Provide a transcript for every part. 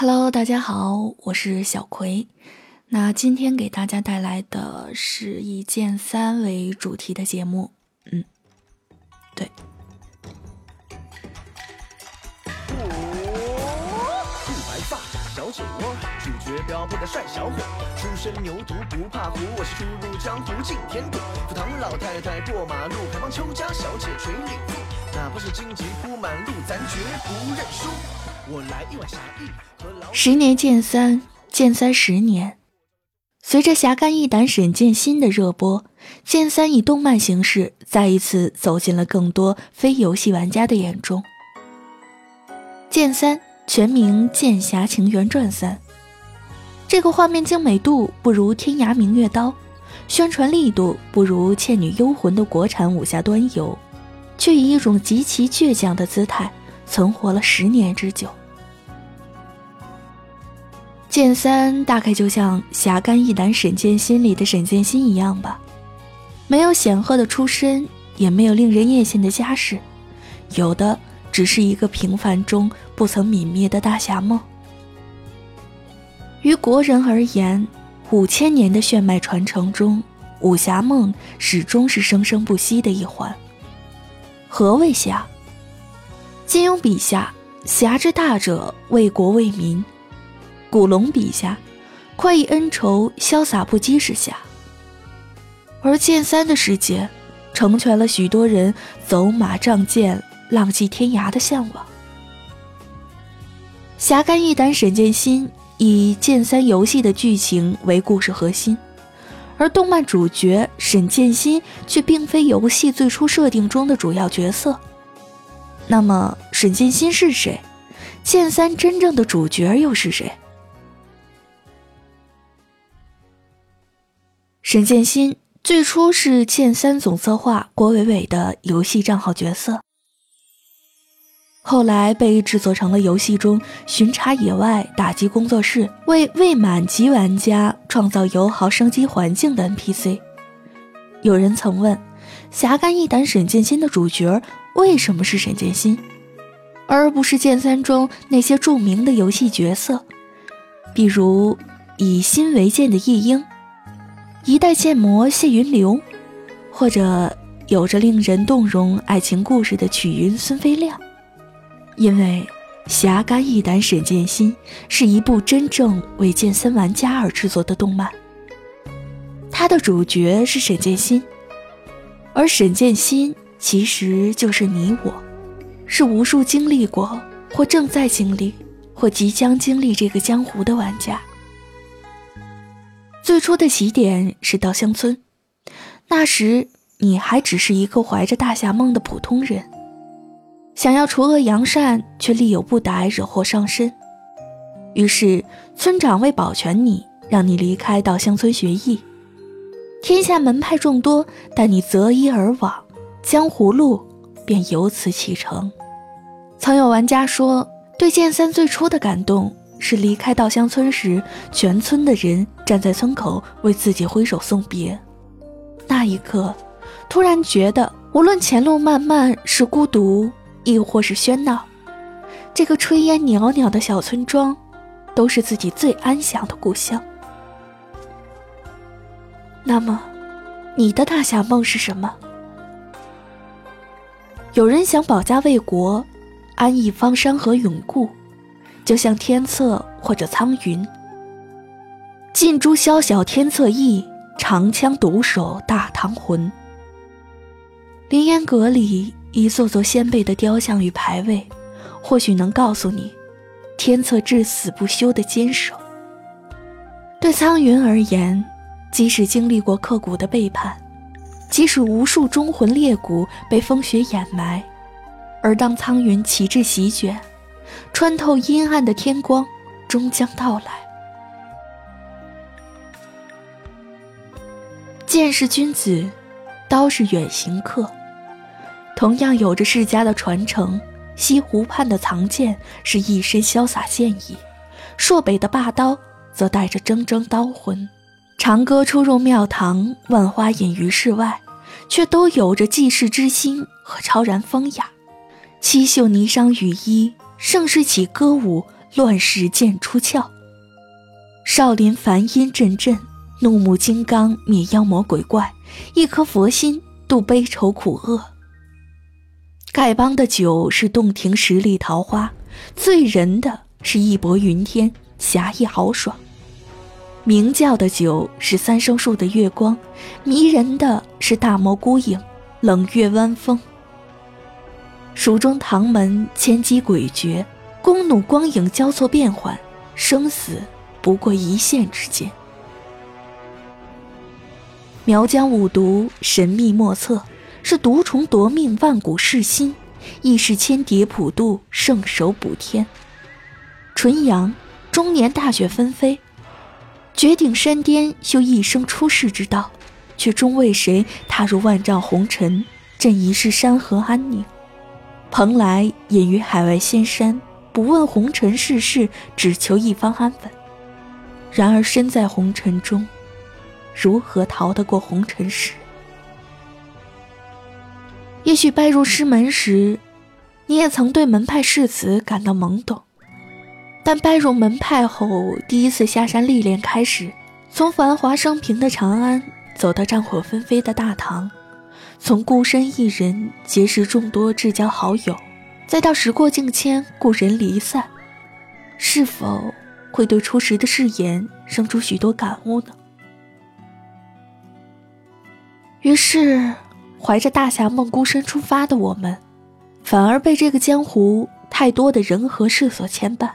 Hello，大家好，我是小葵。那今天给大家带来的是以剑三为主题的节目。嗯，对。兔白发，小酒窝，主角标配的帅小伙，出身牛犊不怕虎，我是初入江湖进田土，赴唐老太太过马路，还帮邱家小姐捶领腹，哪怕是荆棘铺满路，咱绝不认输。十年剑三，剑三十年。随着侠肝义胆沈剑心的热播，剑三以动漫形式再一次走进了更多非游戏玩家的眼中。剑三全名《剑侠情缘传三》，这个画面精美度不如《天涯明月刀》，宣传力度不如《倩女幽魂》的国产武侠端游，却以一种极其倔强的姿态存活了十年之久。剑三大概就像侠肝义胆沈剑心里的沈剑心一样吧，没有显赫的出身，也没有令人艳羡的家世，有的只是一个平凡中不曾泯灭的大侠梦。于国人而言，五千年的血脉传承中，武侠梦始终是生生不息的一环。何谓侠？金庸笔下，侠之大者，为国为民。古龙笔下，快意恩仇、潇洒不羁是侠；而剑三的世界，成全了许多人走马仗剑、浪迹天涯的向往。侠肝义胆沈剑心以剑三游戏的剧情为故事核心，而动漫主角沈剑心却并非游戏最初设定中的主要角色。那么，沈剑心是谁？剑三真正的主角又是谁？沈剑心最初是剑三总策划郭伟伟的游戏账号角色，后来被制作成了游戏中巡查野外打击工作室，为未满级玩家创造友好升级环境的 NPC。有人曾问：侠肝义胆沈剑心的主角为什么是沈剑心，而不是剑三中那些著名的游戏角色，比如以心为剑的夜莺？一代剑魔谢云流，或者有着令人动容爱情故事的曲云孙飞亮，因为《侠肝义胆沈剑心》是一部真正为剑三玩家而制作的动漫。它的主角是沈剑心，而沈剑心其实就是你我，是无数经历过或正在经历或即将经历这个江湖的玩家。最初的起点是稻香村，那时你还只是一个怀着大侠梦的普通人，想要除恶扬善，却力有不逮，惹祸上身。于是村长为保全你，让你离开稻香村学艺。天下门派众多，但你择一而往，江湖路便由此启程。曾有玩家说，对剑三最初的感动。是离开稻香村时，全村的人站在村口为自己挥手送别。那一刻，突然觉得，无论前路漫漫是孤独，亦或是喧闹，这个炊烟袅袅的小村庄，都是自己最安详的故乡。那么，你的大侠梦是什么？有人想保家卫国，安逸方山河永固。就像天策或者苍云，尽诛宵小天策意，长枪独守大唐魂。凌烟阁里一座座先辈的雕像与牌位，或许能告诉你，天策至死不休的坚守。对苍云而言，即使经历过刻骨的背叛，即使无数忠魂烈骨被风雪掩埋，而当苍云旗帜席卷。穿透阴暗的天光，终将到来。剑是君子，刀是远行客，同样有着世家的传承。西湖畔的藏剑是一身潇洒剑意，朔北的霸刀则带着铮铮刀魂。长歌出入庙堂，万花隐于室外，却都有着济世之心和超然风雅。七秀霓裳羽衣。盛世起歌舞，乱世剑出鞘。少林梵音阵阵，怒目金刚灭妖魔鬼怪，一颗佛心度悲愁苦厄。丐帮的酒是洞庭十里桃花，醉人的是义薄云天，侠义豪爽。明教的酒是三生树的月光，迷人的是大漠孤影，冷月弯风。蜀中唐门千机诡谲，弓弩光影交错变幻，生死不过一线之间。苗疆五毒神秘莫测，是毒虫夺命，万古噬心，亦是千蝶普渡，圣手补天。纯阳，终年大雪纷飞。绝顶山巅修一生出世之道，却终为谁踏入万丈红尘，振一世山河安宁。蓬莱隐于海外仙山，不问红尘世事，只求一方安稳。然而身在红尘中，如何逃得过红尘时？也许拜入师门时，你也曾对门派誓词感到懵懂。但拜入门派后，第一次下山历练开始，从繁华升平的长安走到战火纷飞的大唐，从孤身一人结识众多至交好友，再到时过境迁，故人离散，是否会对初时的誓言生出许多感悟呢？于是，怀着大侠梦孤身出发的我们，反而被这个江湖太多的人和事所牵绊。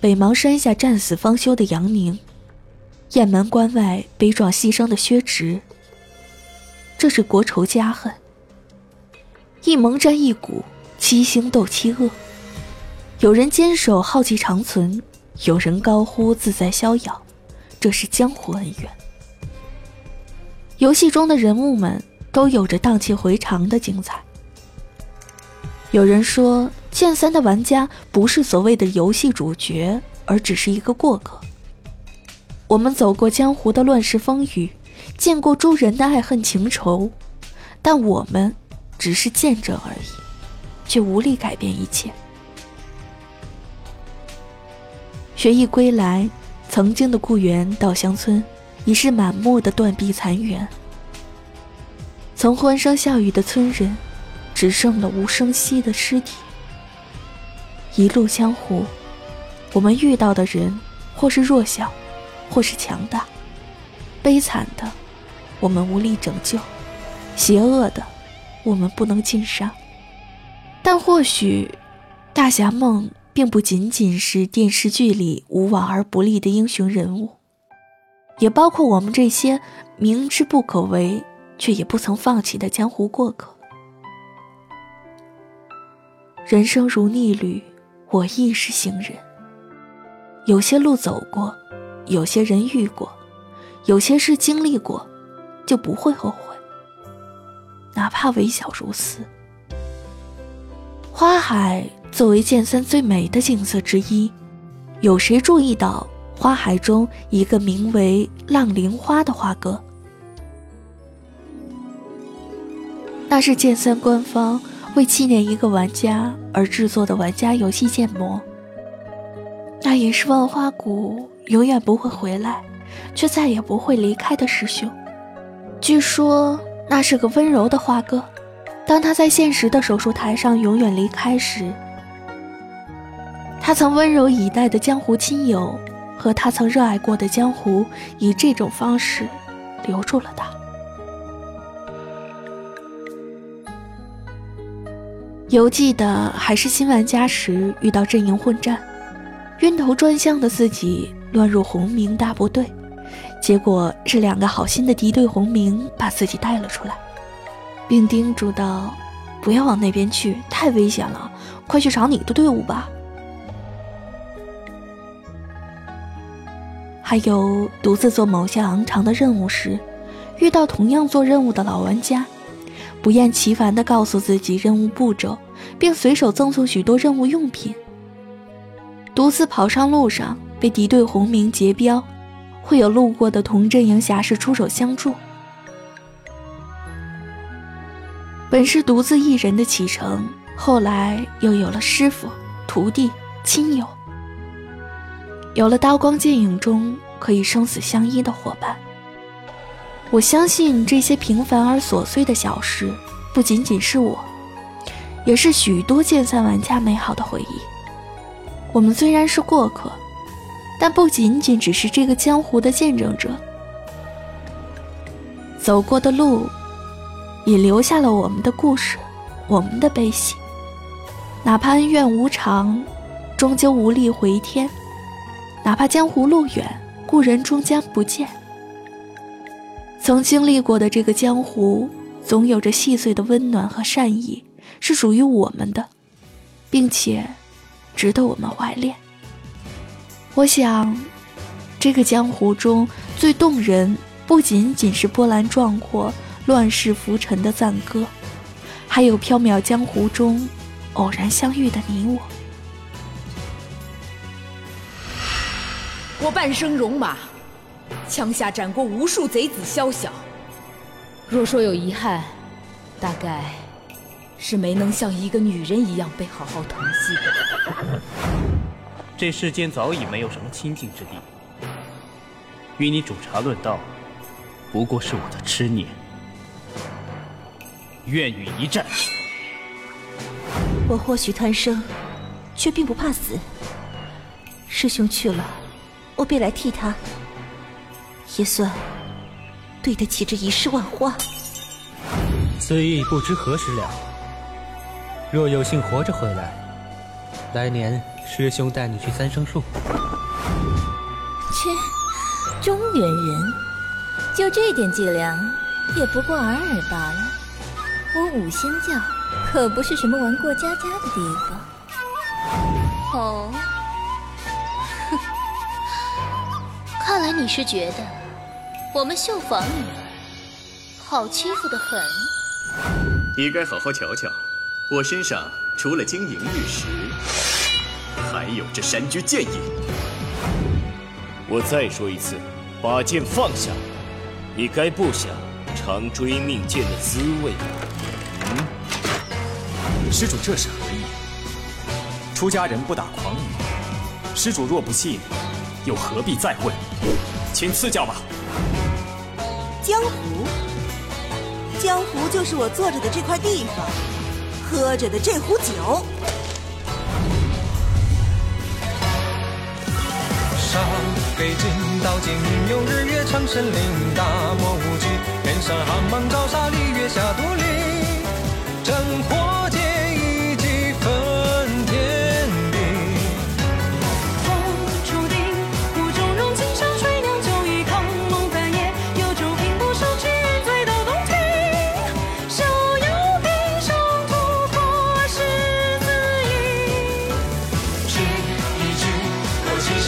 北邙山下战死方休的杨宁，雁门关外悲壮牺牲的薛植，这是国仇家恨。一盟战一股，七星斗七恶。有人坚守浩气长存，有人高呼自在逍遥，这是江湖恩怨。游戏中的人物们都有着荡气回肠的精彩。有人说。剑三的玩家不是所谓的游戏主角，而只是一个过客。我们走过江湖的乱世风雨，见过诸人的爱恨情仇，但我们只是见证而已，却无力改变一切。学艺归来，曾经的故园稻香村已是满目的断壁残垣，曾欢声笑语的村人，只剩了无声息的尸体。一路江湖，我们遇到的人，或是弱小，或是强大；悲惨的，我们无力拯救；邪恶的，我们不能尽伤。但或许，大侠梦并不仅仅是电视剧里无往而不利的英雄人物，也包括我们这些明知不可为却也不曾放弃的江湖过客。人生如逆旅。我亦是行人，有些路走过，有些人遇过，有些事经历过，就不会后悔，哪怕微小如斯。花海作为剑三最美的景色之一，有谁注意到花海中一个名为“浪铃花”的花哥？那是剑三官方。为纪念一个玩家而制作的玩家游戏建模，那也是万花谷永远不会回来，却再也不会离开的师兄。据说那是个温柔的花哥，当他在现实的手术台上永远离开时，他曾温柔以待的江湖亲友和他曾热爱过的江湖，以这种方式留住了他。犹记得还是新玩家时，遇到阵营混战，晕头转向的自己乱入红明大部队，结果是两个好心的敌对红明把自己带了出来，并叮嘱道：“不要往那边去，太危险了，快去找你的队伍吧。”还有独自做某些昂长的任务时，遇到同样做任务的老玩家。不厌其烦地告诉自己任务步骤，并随手赠送许多任务用品。独自跑上路上被敌对红名劫镖，会有路过的同阵营侠士出手相助。本是独自一人的启程，后来又有了师傅、徒弟、亲友，有了刀光剑影中可以生死相依的伙伴。我相信这些平凡而琐碎的小事，不仅仅是我，也是许多剑三玩家美好的回忆。我们虽然是过客，但不仅仅只是这个江湖的见证者。走过的路，也留下了我们的故事，我们的悲喜。哪怕恩怨无常，终究无力回天；哪怕江湖路远，故人终将不见。曾经历过的这个江湖，总有着细碎的温暖和善意，是属于我们的，并且值得我们怀恋。我想，这个江湖中最动人。不仅仅是波澜壮阔、乱世浮沉的赞歌，还有缥缈江湖中偶然相遇的你我。我半生戎马，枪下斩过无数贼子宵小。若说有遗憾，大概是没能像一个女人一样被好好疼惜的。这世间早已没有什么清净之地，与你煮茶论道。不过是我的痴念，愿与一战。我或许贪生，却并不怕死。师兄去了，我便来替他，也算对得起这一世万花。此意不知何时了。若有幸活着回来，来年师兄带你去三生树。切，中原人。就这点伎俩，也不过尔尔罢了。我五仙教可不是什么玩过家家的地方。哦，看来你是觉得我们绣坊女儿好欺负的很。你该好好瞧瞧，我身上除了晶莹玉石，还有这山居剑影。我再说一次，把剑放下。你该不想尝追命剑的滋味吧？嗯，施主这是何意？出家人不打诳语。施主若不信，又何必再问？请赐教吧。江湖，江湖就是我坐着的这块地方，喝着的这壶酒。上北京刀剑云游，日月长生灵，大漠无际，天上寒芒照杀，里月下独立，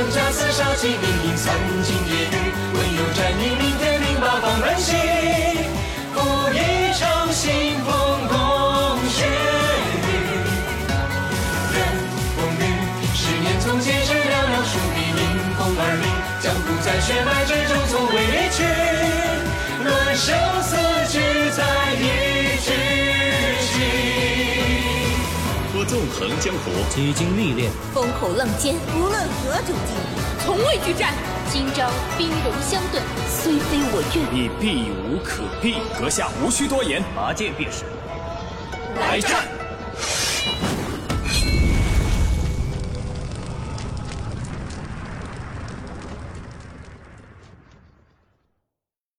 我今生家死杀鸡鸣。三更夜雨，唯有战于明天，命八方乱心。赴一场腥风共血雨。任风雨，十年从前是寥寥数笔，迎风而立，江湖在血脉之中从未离横江湖，几经历练，风口浪尖，无论何种境遇。从未惧战，今朝兵戎相对，虽非我愿，你避无可避。阁下无需多言，拔剑便是。来战！